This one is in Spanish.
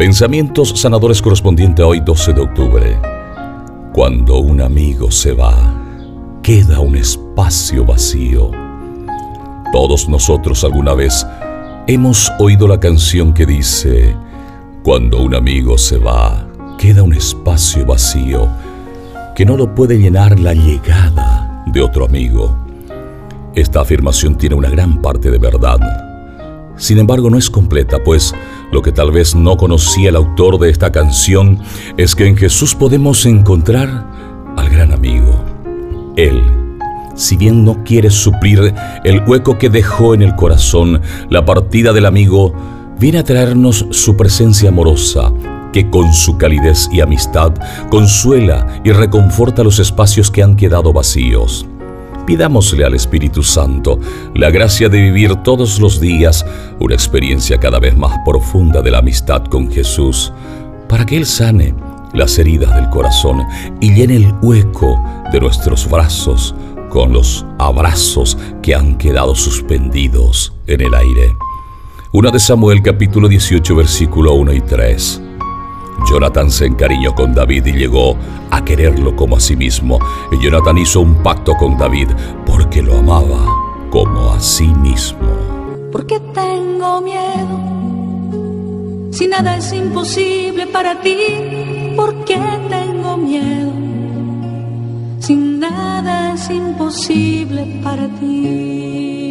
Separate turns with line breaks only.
Pensamientos sanadores correspondiente a hoy 12 de octubre. Cuando un amigo se va, queda un espacio vacío. Todos nosotros alguna vez hemos oído la canción que dice, Cuando un amigo se va, queda un espacio vacío que no lo puede llenar la llegada de otro amigo. Esta afirmación tiene una gran parte de verdad. Sin embargo, no es completa, pues lo que tal vez no conocía el autor de esta canción es que en Jesús podemos encontrar al gran amigo. Él, si bien no quiere suplir el hueco que dejó en el corazón la partida del amigo, viene a traernos su presencia amorosa, que con su calidez y amistad consuela y reconforta los espacios que han quedado vacíos. Pidámosle al Espíritu Santo la gracia de vivir todos los días una experiencia cada vez más profunda de la amistad con Jesús, para que Él sane las heridas del corazón y llene el hueco de nuestros brazos con los abrazos que han quedado suspendidos en el aire. Una de Samuel capítulo 18 versículo 1 y 3. Jonathan se encariñó con David y llegó a quererlo como a sí mismo. Y Jonathan hizo un pacto con David porque lo amaba como a sí mismo.
¿Por qué tengo miedo? Si nada es imposible para ti, ¿por qué tengo miedo? Si nada es imposible para ti.